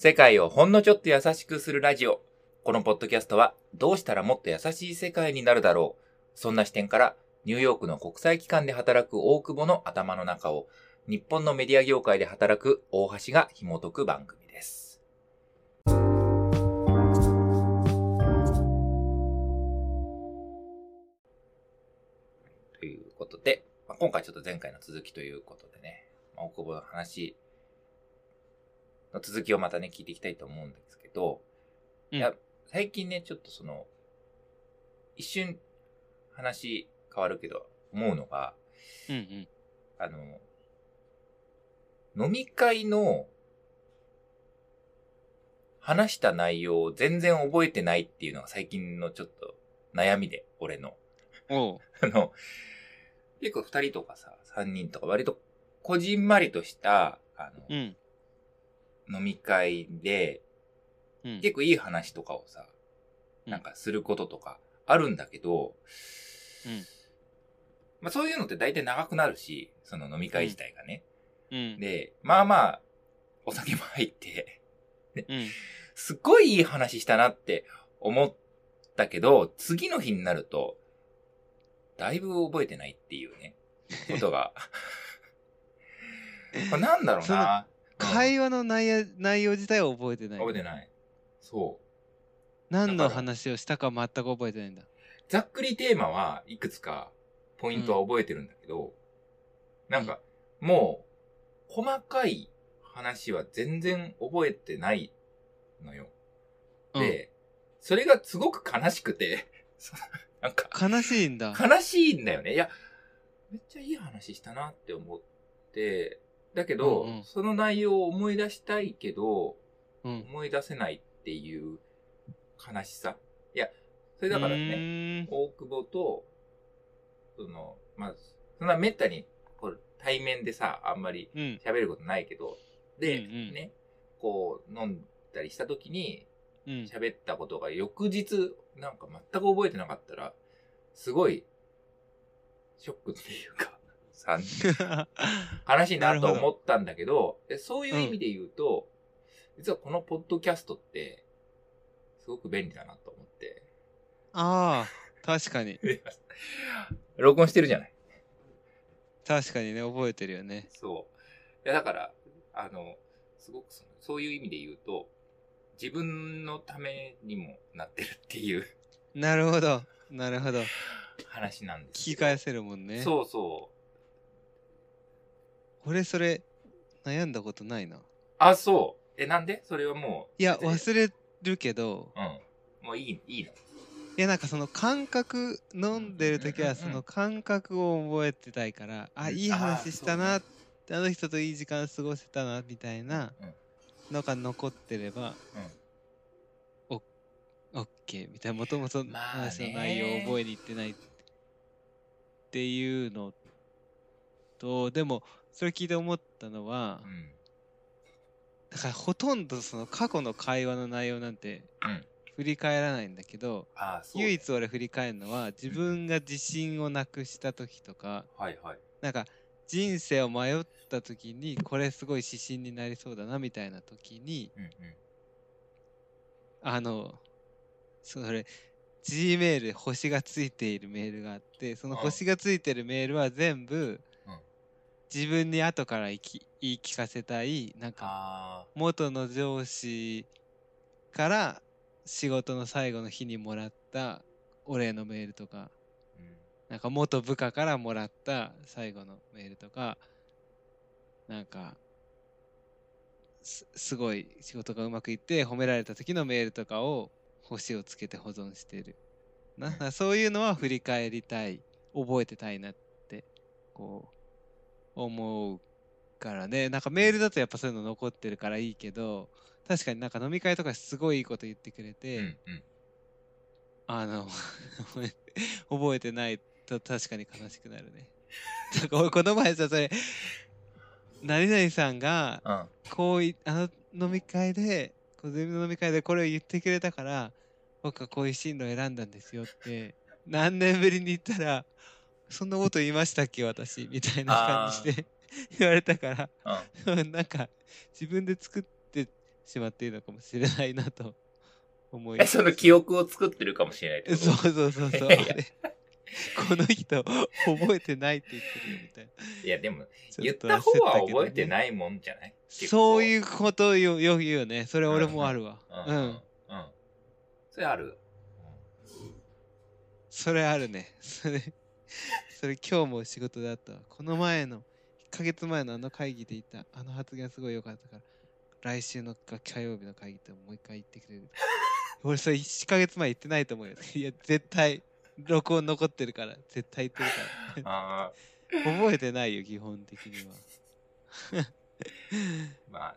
世界をほんのちょっと優しくするラジオ。このポッドキャストはどうしたらもっと優しい世界になるだろう。そんな視点からニューヨークの国際機関で働く大久保の頭の中を日本のメディア業界で働く大橋が紐解く番組です。ということで、まあ、今回ちょっと前回の続きということでね、まあ、大久保の話の続きをまたね、聞いていきたいと思うんですけど、うんいや、最近ね、ちょっとその、一瞬話変わるけど、思うのが、うんうん。あの、飲み会の話した内容を全然覚えてないっていうのが最近のちょっと悩みで、俺の。あの、結構二人とかさ、三人とか割とこじんまりとした、あの、うん。飲み会で、うん。結構いい話とかをさ、うんなんかすることとかあるんだけど、うんまあそういうのって大体長くなるし、その飲み会自体がね。うん。で、まあまあ、お酒も入って、うん。すっごいいい話したなって思ったけど、次の日になると、だいぶ覚えてないっていうね、ことが。これなんだろうな。うん会話の内容内容自体は覚えてない。覚えてない。そう。何の話をしたか全く覚えてないんだ。ざっくりテーマはいくつかポイントは覚えてるんだけど、なんかもう細かい話は全然覚えてないのよ。うんで、それがすごく悲しくて、そ なんか悲しいんだ。悲しいんだよね。いや、めっちゃいい話したなって思って、だけど、うんうんその内容を思い出したいけど、うん。思い出せないっていう悲しさ。いや、それだからね、ね。大久保と、その、まあ、そんなめったに、こう、対面でさ、あんまりうん。喋ることないけど、で、うんうんね、こう、飲んだりした時に、うん。喋ったことが翌日、なんか全く覚えてなかったら、すごい、ショックっていうか、さ悲しいなるほ思ったんだけど、でそういう意味で言うと、実はこのポッドキャストって、すごく便利だなと思って。ああ、確かに。録音してるじゃない。確かにね、覚えてるよね。そう。いや、だから、あの、すごくそのそういう意味で言うと、自分のためにもなってるっていうなるほど。なるほど。話なんです聞。き返せるもんね。そうそ俺それ、悩んだことないな。う。あ、そう。え、なんで？それはもう。いや、忘れるけど、うん。もういい、いいの。いやなんかその感覚飲んでる時はうんうんうんその感覚を覚えてたいからあうんいい話したあなってあの人といい時間過ごせたなみたいなうんのが残ってればオッケーみたいなもともと話の内容を覚えに行ってないっていうのとでもそれ聞いて思ったのはうん。うん。だからほとんどその過去の会話の内容なんてうん振り返らないんだけどう。唯一俺振り返るのは自分が自信をなくした時とかはいはい。なんか人生を迷った時にこれすごい指針になりそうだなみたいな時にうんうん。あのそれ G メール星がついているメールがあってそのうん星がついてるメールは全部うん自分に後から言いき言い聞かせたいなんかあ元の上司から仕事の最後の日にもらったお礼のメールとか。ー。うん。なんか元部下からもらった最後のメールとか、なんか、すすごい仕事がうまくいって褒められた時のメールとかを星をつけて保存してる。ななそういうのは振り返りたい、覚えてたいなって、こう、思うからね。なんかメールだとやっぱそういうの残ってるからいいけど、確かになんか飲み会とかすごいいいこと言ってくれて、うんうん。あの、覚えてないと確かに悲しくなるね。なんか俺 この前さ、それ、何々さんが、うん。こうい、あの飲み会で、小ゼミの飲み会でこれを言ってくれたから、僕はこういう進路を選んだんですよって、何年ぶりに言ったら、そんなこと言いましたっけ、私、みたいな感じで 言われたから、うん。なんか、自分で作ってしまっているのかもしれないなと思いえ、その記憶を作ってるかもしれないってこと？そうそうそうそう。この人、覚えてないって言ってるよみたいな。いや、でも、言っとた方は覚えてないもんじゃない？そうう。いうことを言うよ言うよね。それ俺もあるわ。うん。ううんん。うん。それある。それあるね。それ、それ今日も仕事であったわ。この前の、1ヶ月前のあの会議で言った、あの発言すごい良かったから、来週の火曜日の会議でもう一回言ってくれる。俺それ1ヶ月前言ってないと思うよ。いや、絶対、録音残ってるから、絶対言ってるから。ああ、覚えてないよ、基本的には。まあ、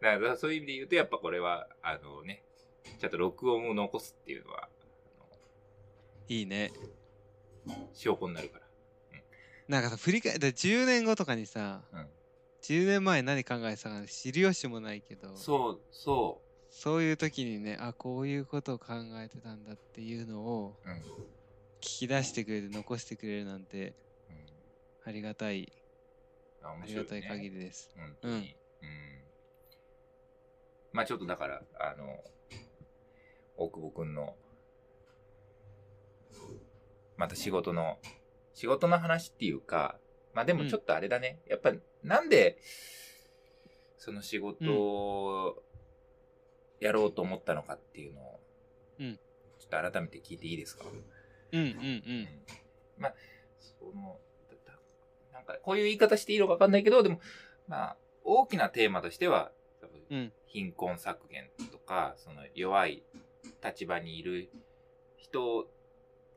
だからそういう意味で言うと、やっぱこれは、あのね、ちゃんと録音を残すっていうのは、いいね。証拠になるから。なんかさ、振り返って10年後とかにさ、うん10年前何考えてたか知る由もないけど、そう、そそういう時にね、あ、こういうことを考えてたんだっていうのをう。うん。聞き出してくれて残してくれるなんてありがたい、うん、あね。りがたい限りです。本当に。うん。まあちょっとだから、あの、大久保くんの、また仕事の、仕事の話っていうか、まあでもちょっとあれだね。やっぱなんで、その仕事をやろうと思ったのかっていうのを、うん。ちょっと改めて聞いていいですか？うんうんうん。まあ、その、なんか、こういう言い方していいのかわかんないけど、でも、まあ、大きなテーマとしては、貧困削減とか、その弱い立場にいる人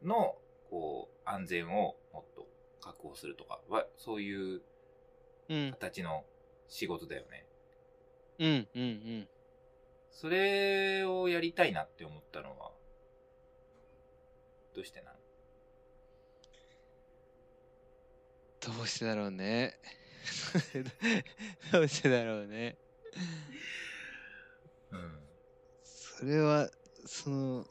の、こう、安全をもっと確保するとかは、そういううん形の仕事だよね。うんうんうん。それをやりたいなって思ったのは、どうしてなのどうしてだろうね。どうしてだろうね。うん。それは、その、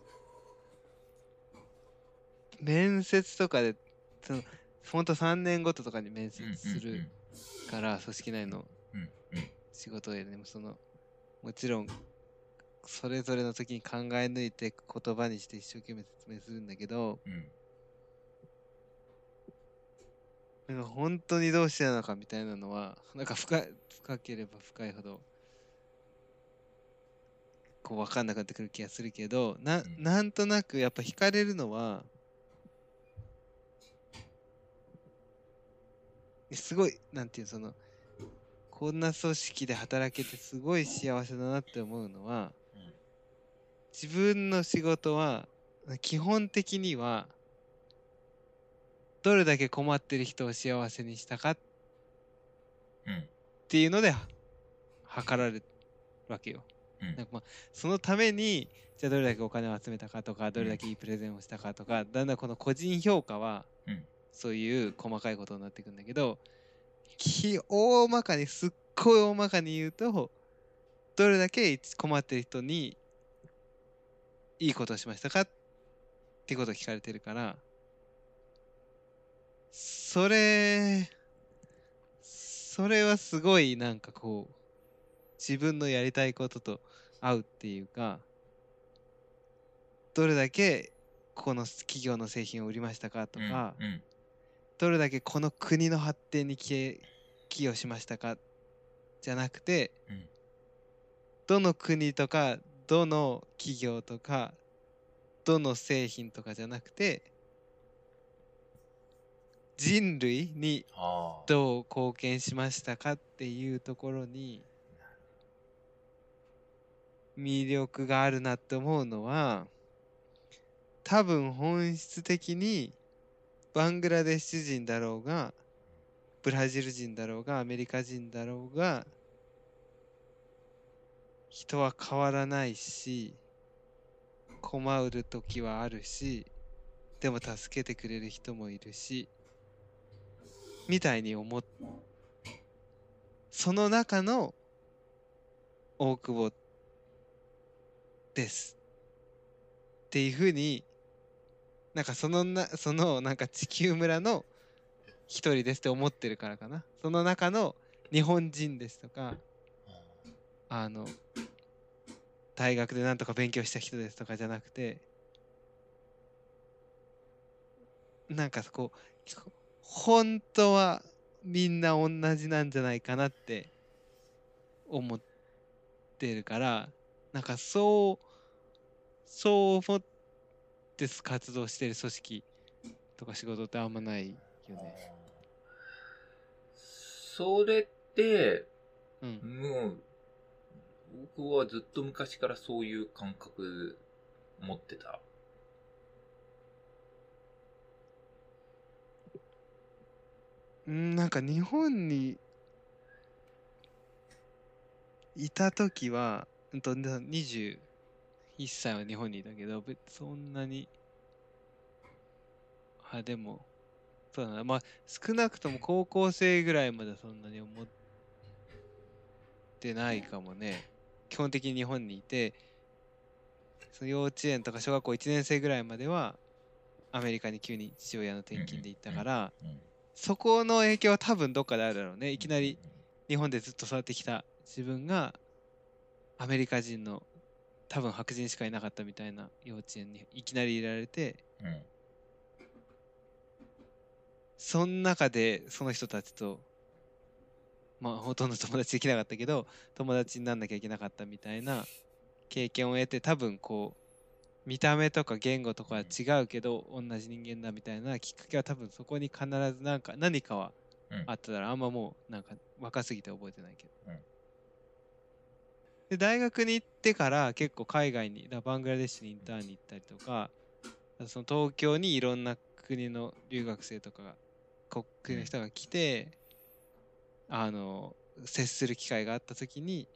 面接とかで、その、ほんと3年ごととかに面接するから、組織内の仕事ででもそのもちろんそれぞれの時に考え抜いて言葉にして一生懸命説明するんだけどうん。なんか本当にどうしてなのかみたいなのはなんか深い深ければ深いほどこう分かんなくなってくる気がするけどなうん。なんとなくやっぱ惹かれるのはすごいなんていうそのこんな組織で働けてすごい幸せだなって思うのはうん自分の仕事は基本的にはどれだけ困ってる人を幸せにしたかっうんていうので測られるわけよ。うんなんかまあそのためにじゃあどれだけお金を集めたかとかどれだけいいプレゼンをしたかとか、だんだんこの個人評価は、うんそういう細かいことになっていくんだけどき大まかにすっごい大まかに言うとどれだけ困ってる人にいいことをしましたかってことを聞かれてるからそれそれはすごいなんかこう自分のやりたいことと合うっていうかどれだけこの企業の製品を売りましたかとか、うんうんどれだけこの国の発展に寄寄与しましたか？じゃなくて、うん。どの国とかどの企業とかどの製品とかじゃなくて人類にどう貢献しましたかっていうところに魅力があるなって思うのは多分本質的にバングラデシュ人だろうがブラジル人だろうがアメリカ人だろうが人は変わらないし困る時はあるしでも助けてくれる人もいるしみたいに思っその中の大久保です。っていうふうになんかそのなそのなんか地球村の一人ですって思ってるからかな。その中の日本人ですとかあの大学でなんとか勉強した人ですとかじゃなくてなんかこう本当はみんな同じなんじゃないかなって思ってるからなんかそうそう思ってって活動してる組織とか仕事ってあんまないよね。それって、うん、もう、僕はずっと昔からそういう感覚持ってた。なんか日本にいた時は、うんと、20 1歳は日本にいたけど、別そんなに、あ、でも、そうだな、まあ、少なくとも高校生ぐらいまでそんなに思ってないかもね。基本的に日本にいて、その幼稚園とか小学校1年生ぐらいまでは、アメリカに急に父親の転勤で行ったから、そこの影響は多分どっかであるだろうね。いきなり日本でずっと育ってきた自分が、アメリカ人の多分白人しかいなかったみたいな幼稚園にいきなり入れられてうんうんその中でその人たちとまあほとんど友達できなかったけど友達になんなきゃいけなかったみたいな経験を得て多分こう見た目とか言語とかは違うけど同じ人間だみたいなきっかけは多分そこに必ずなんか何かはうん。あっただろう。あんまもうなんか若すぎて覚えてないけど、うんで大学に行ってから結構海外にだバングラデシュにインターンに行ったりとかその東京にいろんな国の留学生とかが国の人が来て、あの接する機会があった時に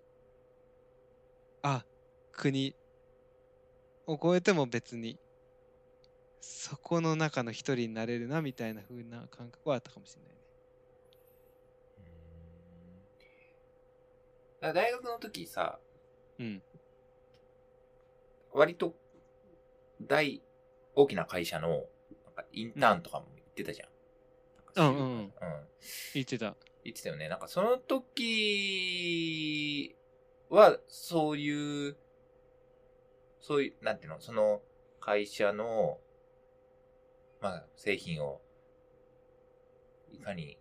あ国を超えても別にそこの中の一人になれるなみたいな風な感覚はあったかもしれないね。だから大学の時さ、うん。割と大、大きな会社のなんかインターンとかも行ってたじゃん。うんうんうんうん。言ってた。言ってたよね。なんかその時は、そういう、そういう、なんていうの、その会社の、まあ、製品を、いかに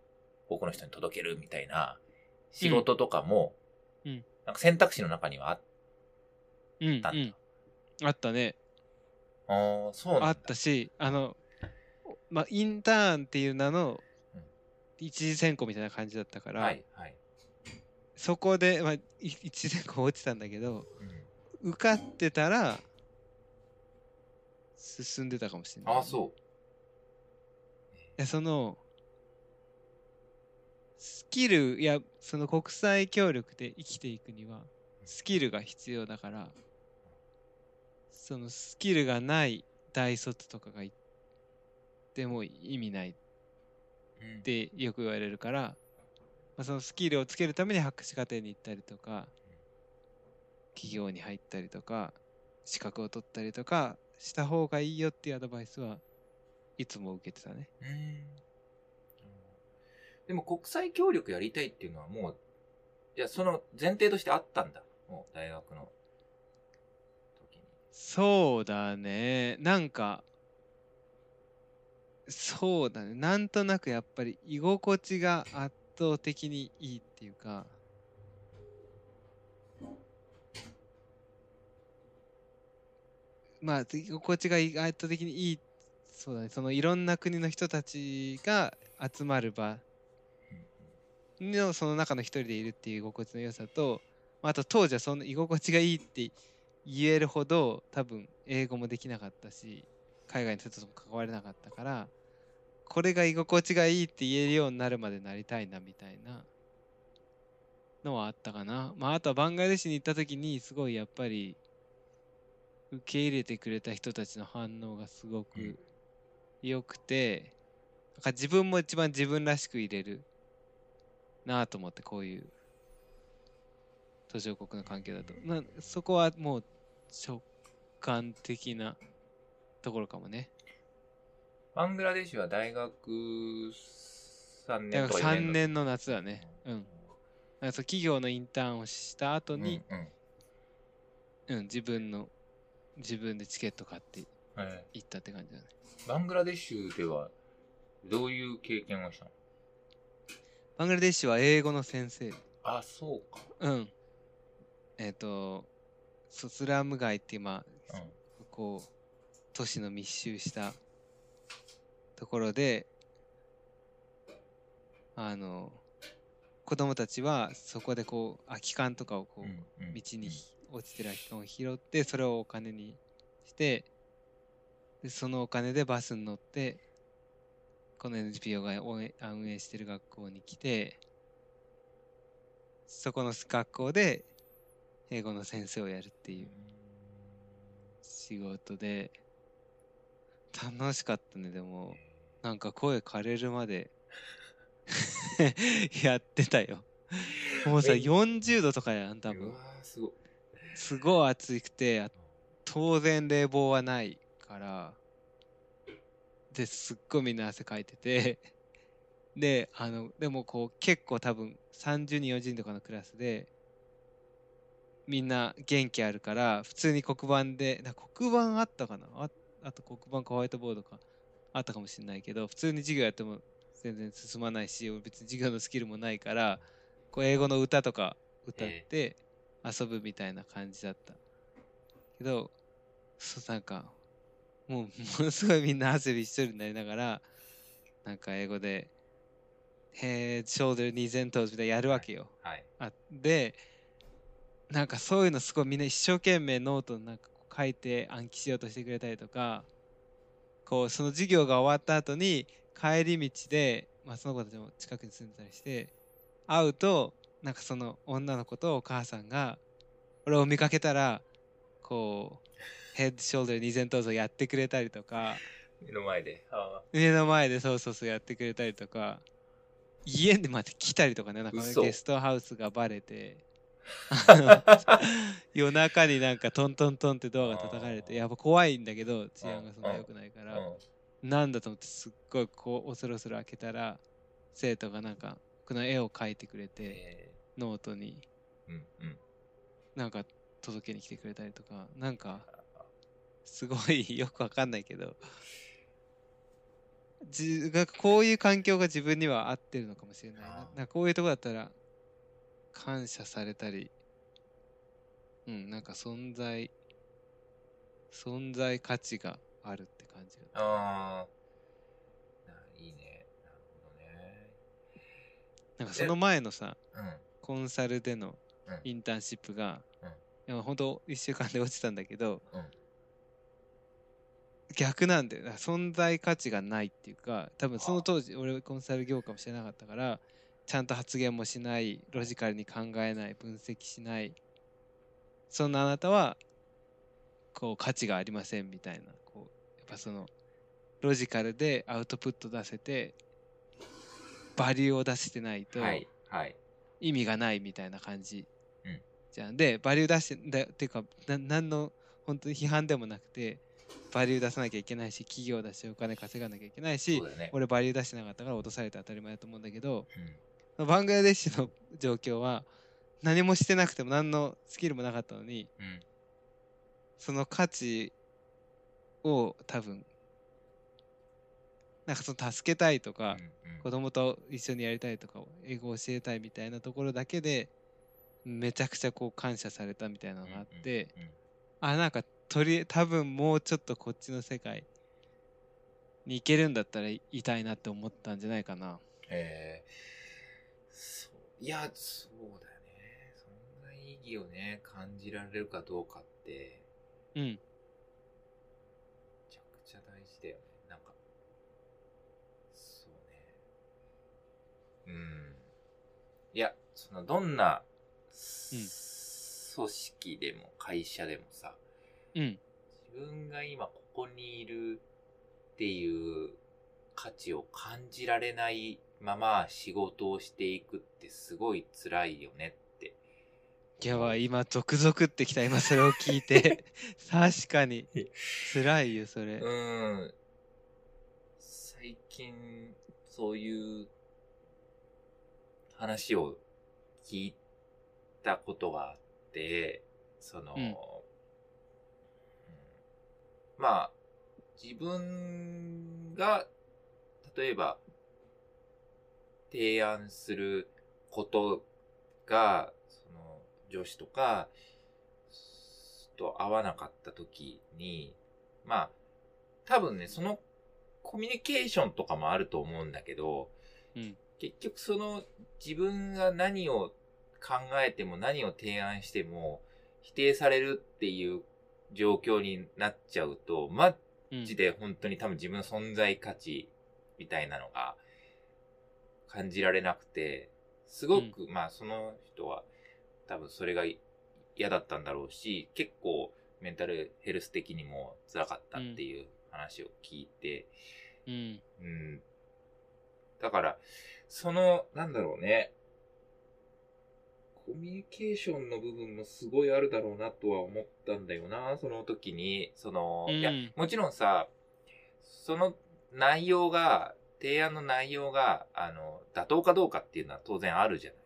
多くの人に届けるみたいな仕事とかも、なんか選択肢の中にはあっうん、うたんだ。ん。あったね。ああ、そうなんだ。あったし、あの、まあ、インターンっていう名のうん一次選考みたいな感じだったから、はい、はい。そこで、まあ、い一次選考落ちたんだけど、うん受かってたら、進んでたかもしれない。ああ、そう。いやそのスキルやその国際協力で生きていくにはスキルが必要だからそのスキルがない大卒とかがいても意味ないってよく言われるから、まあ、そのスキルをつけるために博士課程に行ったりとか企業に入ったりとか資格を取ったりとかした方がいいよっていうアドバイスはいつも受けてたね。うんでも国際協力やりたいっていうのはもう、いや、その前提としてあったんだ。もう大学の時に。そうだね。なんか、そうだね。なんとなくやっぱり居心地が圧倒的にいいっていうか、まあ、居心地が圧倒的にいい、そうだね。そのいろんな国の人たちが集まる場のその中の一人でいるっていう居心地の良さと、まあと当時はその居心地がいいって言えるほど多分英語もできなかったし海外の人とも関われなかったからこれが居心地がいいって言えるようになるまでなりたいなみたいなのはあったかな。まああとはバングラデシュに行った時にすごいやっぱり受け入れてくれた人たちの反応がすごく良くて、なんか自分も一番自分らしく入れるなぁと思ってこういう途上国の関係だと、まあ、そこはもう直感的なところかもね。バングラデシュは大学3年大学とか4 3年の夏だね。うん。だそう企業のインターンをした後に、うんうん。うん、自分の、自分でチケット買ってえ行ったって感じだね。ーバングラデシュでは、どういう経験をしたの？バングラデシュは英語の先生。あ、そうか。うん。えっ、と、そうスラム街っていう、まあ、うん。こう、都市の密集したところで、あの、子供たちはそこでこう、空き缶とかをこう、道にひ落ちてる空き缶を拾って、それをお金にして、でそのお金でバスに乗って、この NGO が運営してる学校に来て、そこの学校で英語の先生をやるっていう仕事で、楽しかったね、でも、なんか声枯れるまで やってたよ。もうさ、え？40度とかやん、多分。すごい。すごい暑くて、あ当然冷房はないから、で、すっごいみんな汗かいてて、で、あの、でもこう、結構多分30人、40人とかのクラスで、みんな元気あるから、普通に黒板で、な黒板あったかな？ああと黒板かホワイトボードか？あったかもしれないけど、普通に授業やっても全然進まないし、別に授業のスキルもないから、こう英語の歌とか歌って遊ぶみたいな感じだった。けど、そうなんか、もうものすごいみんな汗びっしょりになりながら、なんか英語で、head, shoulder, knees and toes みたいなやるわけよ。はい。あでなんかそういうのすごいみんな一生懸命ノートになんか書いて暗記しようとしてくれたりとかこうその授業が終わった後に帰り道で、まあ、その子たちも近くに住んでたりして会うとなんかその女の子とお母さんが俺を見かけたらこうヘッドショルダー二千頭をやってくれたりとか。目の前で。あ目の前でそうそうそうやってくれたりとか。家でまで来たりとかねなんか嘘。ゲストハウスがバレて。夜中になんかトントントンってドアが叩かれて。やっぱ怖いんだけど治安がそんな良くないから。なんだと思ってすっごいこう恐る恐る開けたら生徒がなんかこの絵を描いてくれてえ。ノートに。なんか届けに来てくれたりとか。なんかすごいよくわかんないけどこういう環境が自分には合ってるのかもしれないななんかこういうとこだったら感謝されたりうんなんか存在存在価値があるって感じがああ。ないいね。なるほどね。なんかその前のさうん。コンサルでのうんインターンシップが、うん本当1週間で落ちたんだけど、うん逆なんだよ。な存在価値がないっていうか多分その当時俺コンサル業界もしてなかったからちゃんと発言もしないロジカルに考えない分析しない。そんなあなたはこう価値がありませんみたいな。こうやっぱそのロジカルでアウトプット出せてバリューを出してないと。意味がないみたいな感じ、うん。じゃん。でバリュー出してだっていうかな何の本当に批判でもなくてバリュー出さなきゃいけないし企業だしお金稼がなきゃいけないしね。俺バリュー出してなかったから落とされて当たり前だと思うんだけどうん。バングラデシュの状況は何もしてなくても何のスキルもなかったのにうん。その価値を多分なんかその助けたいとか、うんうん子供と一緒にやりたいとか英語を教えたいみたいなところだけでめちゃくちゃこう感謝されたみたいなのがあって、うんうんあなんかとり多分もうちょっとこっちの世界に行けるんだったらいいたいなって思ったんじゃないかな。えー、そういや、そうだよね。そんな意義をね、感じられるかどうかって、うん。めちゃくちゃ大事だよね。なんか、そうね。うん。いや、その、どんな、組織でも会社でもさ、うん。自分が今ここにいるっていう価値を感じられないまま仕事をしていくってすごい辛いよねって。いや今続々ってきた今それを聞いて 確かに辛いよそれ。うん。最近、そういう話を聞いたことがあって、その、うんまあ、自分が、例えば、提案することが、その、上司とか、と合わなかった時に、まあ、多分ね、そのコミュニケーションとかもあると思うんだけど、うん。結局その自分が何を考えても何を提案しても否定されるっていう状況になっちゃうと、マうんジで本当に多分自分の存在価値みたいなのが感じられなくて、すごく、まあその人は多分それが嫌だったんだろうし、結構メンタルヘルス的にも辛かったっていう話を聞いて、うん。うん。だから、その、なんだろうね。コミュニケーションの部分もすごいあるだろうなとは思ったんだよな、その時に。その、うんいや、もちろんさ、その内容が、提案の内容が、あの、妥当かどうかっていうのは当然あるじゃない。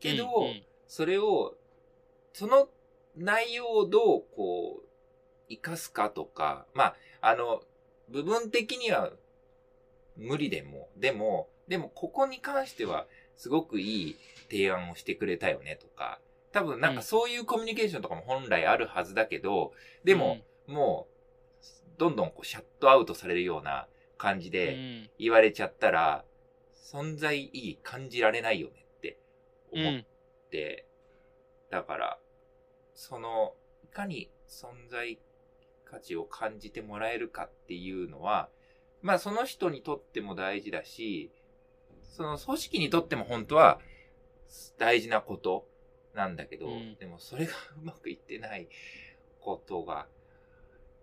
けど、うんうんそれを、その内容をどう、こう、活かすかとか、まあ、あの、部分的には無理でも、でも、でもここに関してはすごくいい提案をしてくれたよねとか、多分なんかそういうコミュニケーションとかも本来あるはずだけど、でも、もう、どんどんこうシャットアウトされるような感じうでん。言われちゃったら、存在意義感じられないよねって思っうんて、だから、その、いかに存在価値を感じてもらえるかっていうのは、まあその人にとっても大事だし、その組織にとっても本当は大事なことなんだけど、うんでもそれがうまくいってないことが、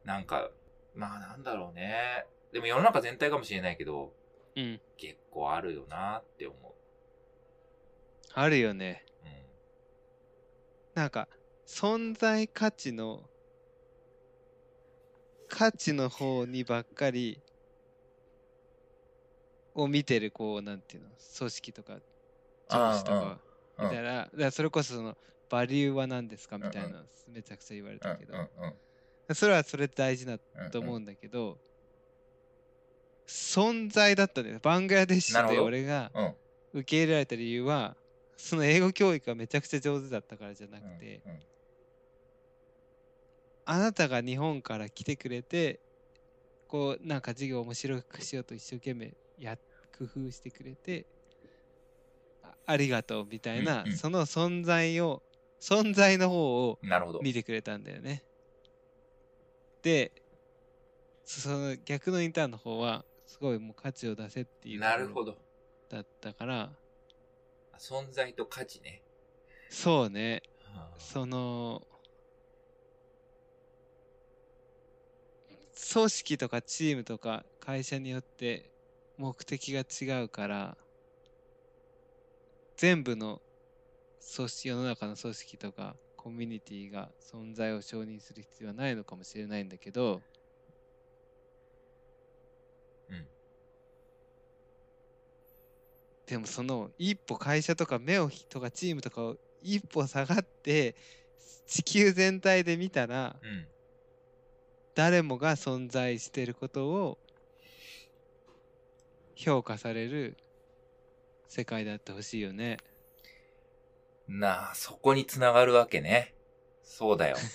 なんか、まあなんだろうね。でも世の中全体かもしれないけど、うん。結構あるよなって思う。あるよね。うん。なんか、存在価値の、価値の方にばっかり、を見てる、こう、なんていうの、組織とか、上司とか、うん見たら、だからそれこそその、バリューは何ですか？みたいな、めちゃくちゃ言われたけど、うん。うん。うん。それはそれで大事だと思うんだけど、存在だったんだよ。バングラデシュで俺がうん。受け入れられた理由は、その英語教育がめちゃくちゃ上手だったからじゃなくて、うん。うん。あなたが日本から来てくれて、こう、なんか授業を面白くしようと一生懸命や、工夫してくれて、あありがとうみたいな、うんうんその存在を、存在の方を。見てくれたんだよね。で、その逆のインターンの方は、すごいもう価値を出せっていうなるほど。だったから、存在と価値ね。そうね、はあその、組織とかチームとか会社によって目的が違うから、全部の組織、世の中の組織とかコミュニティが存在を承認する必要はないのかもしれないんだけど、うん。でもその一歩会社とか目をとかチームとかを一歩下がって地球全体で見たらうん。誰もが存在していることを評価される世界であってほしいよね。なあ、そこにつながるわけね。そうだよ。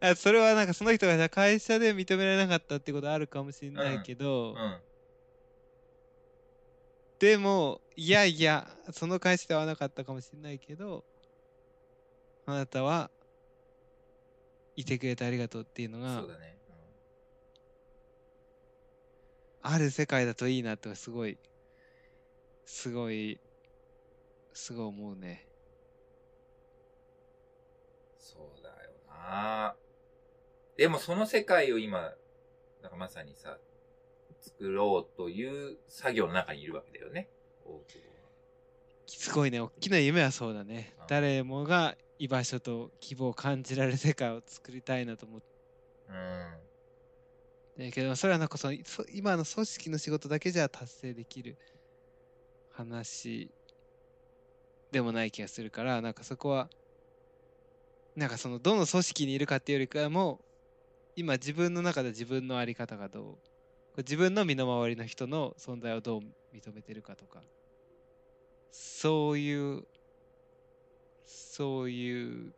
あそれはなんかその人がさ会社で認められなかったってことあるかもしれないけど、うん。でもいやいやその会社ではなかったかもしれないけどあなたはいてくれてありがとうっていうのがそうだね。ある世界だといいなとすごいすごいすごい思うね。そうだよな。でもその世界を今、なんかまさにさ、作ろうという作業の中にいるわけだよね。大久保すごいね。大きな夢はそうだね。うん。誰もが居場所と希望を感じられる世界を作りたいなと思ってはだけどそれはなんかそのそ今の組織の仕事だけじゃ達成できる話でもない気がするからなんかそこはなんかそのどの組織にいるかっていうよりかも今自分の中で自分の在り方がどう自分の身の回りの人の存在をどう認めてるかとかそういうそういう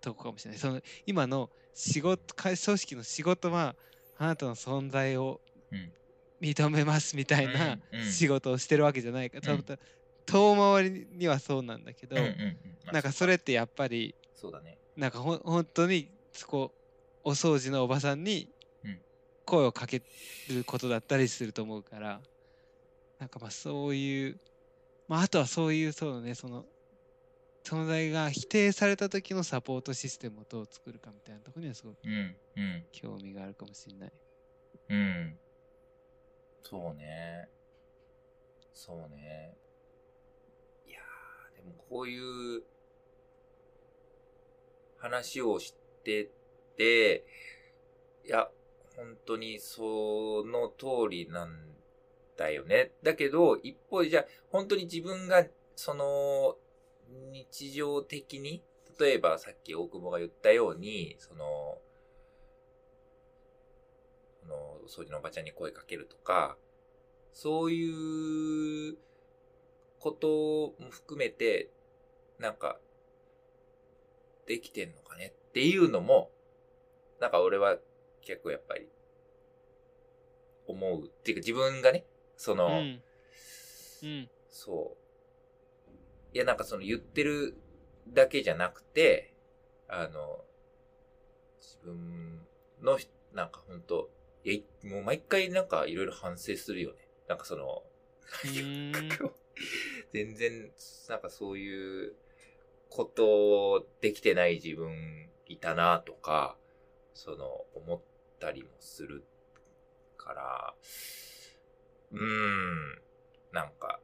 とこかもしれない。その今の仕事組織の仕事はあなたの存在を認めますみたいなうんうん仕事をしてるわけじゃないから、うん多分遠回りにはそうなんだけど、うんうんうん。まあなんかそれってやっぱりそうだね。なんかほん本当にそこお掃除のおばさんにうん声をかけることだったりすると思うからなんかまあそういうまああとはそういうそうねその存在が否定された時のサポートシステムをどう作るかみたいなところにはすごくうんうん興味があるかもしれない。うん。そうね。そうね。いやー、でもこういう話をしてて、いや、本当にその通りなんだよね。だけど、一方でじゃあ、本当に自分が、その、日常的に、例えばさっき大久保が言ったように、その、その、掃除のおばちゃんに声かけるとか、そういうことも含めて、なんか、できてんのかね？っていうのも、なんか俺は結構やっぱり、思う。っていうか自分がね、その、うんうんそう。いや、なんかその言ってるだけじゃなくて、あの、自分のひ、なんか本当いや、いもう毎回なんかいろいろ反省するよね。なんかその、全然、なんかそういうことできてない自分いたなとか、その、思ったりもするから、うーん、なんか、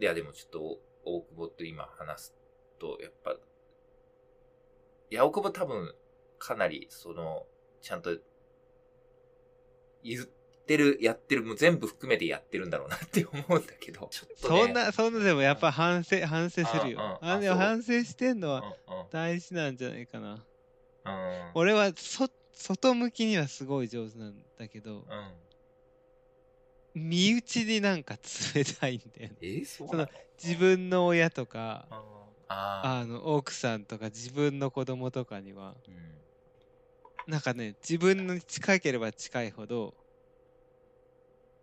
いやでもちょっと大久保と今話すと、やっぱ、いや、大久保多分かなりその、ちゃんと言ってる、やってる、もう全部含めてやってるんだろうなって思うんだけど、ちょっとね、そんなそんなでもやっぱ反省反省するよ。あでも反省してんのは大事なんじゃないかな。うん俺はそ外向きにはすごい上手なんだけど、うん。身内になんか冷たいんだよね。えーその？自分の親とか、あの奥さんとか自分の子供とかには、ー。うん。なんかね、自分に近ければ近いほど、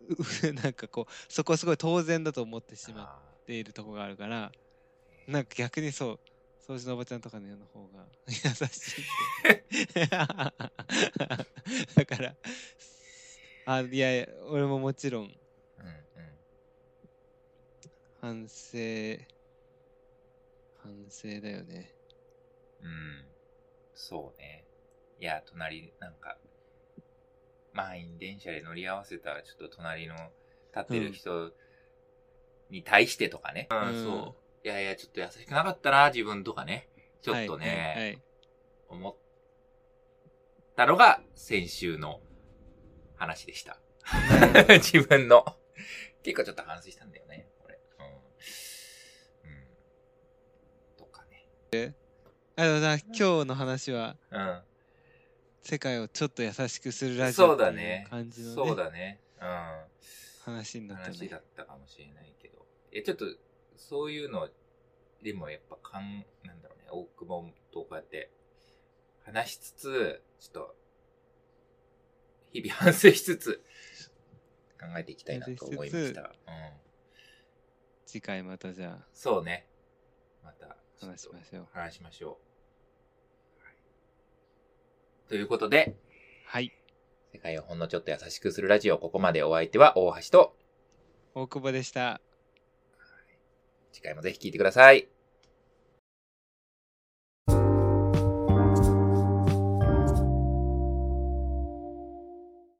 う なんかこう、そこすごい当然だと思ってしまあっているとこがあるから、なんか逆にそう、掃除のおばちゃんとかの方が 優しい。だから、あ、いやいや、俺ももちろんーうんうん。反省、反省だよね。うん。そうね。いや、隣、なんか、満員電車で乗り合わせた、ちょっと隣の立ってる人に対してとかね。うん、うんそう。いやいや、ちょっと優しくなかったな、自分とかね。ちょっとね、はいはいはい思ったのが先週の話でした。自分の。結構ちょっと反省したんだよね、これ。うん。うん。とかね。あのな今日の話はうん。世界をちょっと優しくするラジそうオっていうだね。感じの、ねそうだね。うん。話になったね話だ。ったかもしれないけど。え、ちょっと、そういうの、でもやっぱかん、なんだろうね、大久保とこうやって話しつつ、ちょっと、日々反省しつつ、考えていきたいなと思いました。うん。次回またじゃそうね。また、あ話しましょう。話しましょう。はいということで、はい。世界をほんのちょっと優しくするラジオ、ここまでお相手は大橋と、大久保でした。次回もぜひ聞いてください。